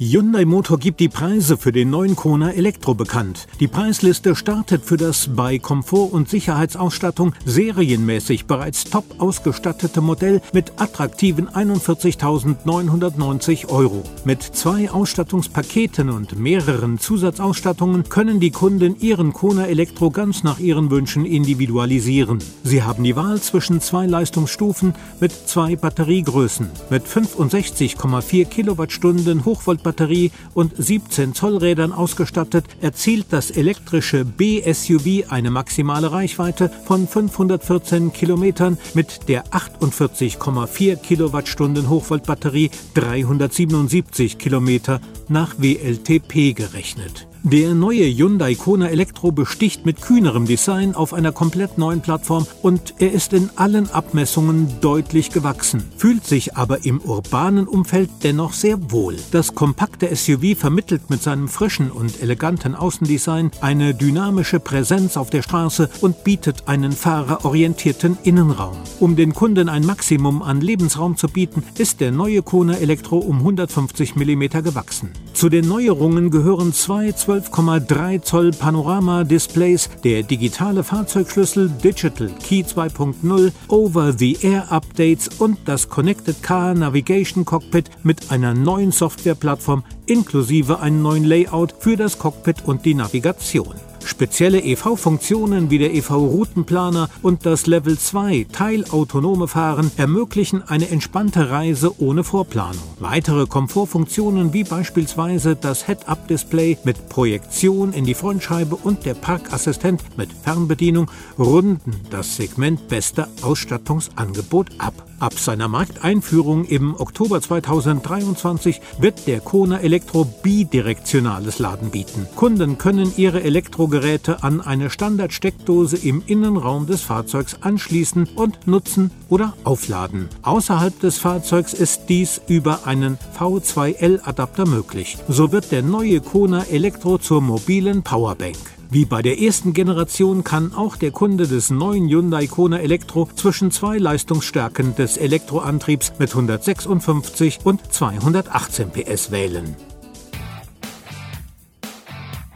Hyundai Motor gibt die Preise für den neuen Kona Elektro bekannt. Die Preisliste startet für das bei Komfort und Sicherheitsausstattung serienmäßig bereits top ausgestattete Modell mit attraktiven 41.990 Euro. Mit zwei Ausstattungspaketen und mehreren Zusatzausstattungen können die Kunden ihren Kona Elektro ganz nach ihren Wünschen individualisieren. Sie haben die Wahl zwischen zwei Leistungsstufen mit zwei Batteriegrößen. Mit 65,4 Kilowattstunden Hochvolt Batterie und 17 Zoll Rädern ausgestattet, erzielt das elektrische B-SUV eine maximale Reichweite von 514 Kilometern mit der 48,4 Kilowattstunden Hochvoltbatterie 377 Kilometer nach WLTP gerechnet. Der neue Hyundai Kona Elektro besticht mit kühnerem Design auf einer komplett neuen Plattform und er ist in allen Abmessungen deutlich gewachsen, fühlt sich aber im urbanen Umfeld dennoch sehr wohl. Das kompakte SUV vermittelt mit seinem frischen und eleganten Außendesign eine dynamische Präsenz auf der Straße und bietet einen fahrerorientierten Innenraum. Um den Kunden ein Maximum an Lebensraum zu bieten, ist der neue Kona Elektro um 150 mm gewachsen. Zu den Neuerungen gehören zwei 12,3 Zoll Panorama-Displays, der digitale Fahrzeugschlüssel Digital Key 2.0, Over-the-Air-Updates und das Connected Car Navigation Cockpit mit einer neuen Softwareplattform inklusive einem neuen Layout für das Cockpit und die Navigation. Spezielle EV-Funktionen wie der EV-Routenplaner und das Level 2 teilautonome Fahren ermöglichen eine entspannte Reise ohne Vorplanung. Weitere Komfortfunktionen wie beispielsweise das Head-Up-Display mit Projektion in die Frontscheibe und der Parkassistent mit Fernbedienung runden das Segment bester Ausstattungsangebot ab. Ab seiner Markteinführung im Oktober 2023 wird der Kona Elektro bidirektionales Laden bieten. Kunden können ihre Elektrogeräte an eine Standardsteckdose im Innenraum des Fahrzeugs anschließen und nutzen oder aufladen. Außerhalb des Fahrzeugs ist dies über einen V2L-Adapter möglich. So wird der neue Kona Elektro zur mobilen Powerbank. Wie bei der ersten Generation kann auch der Kunde des neuen Hyundai Kona Elektro zwischen zwei Leistungsstärken des Elektroantriebs mit 156 und 218 PS wählen.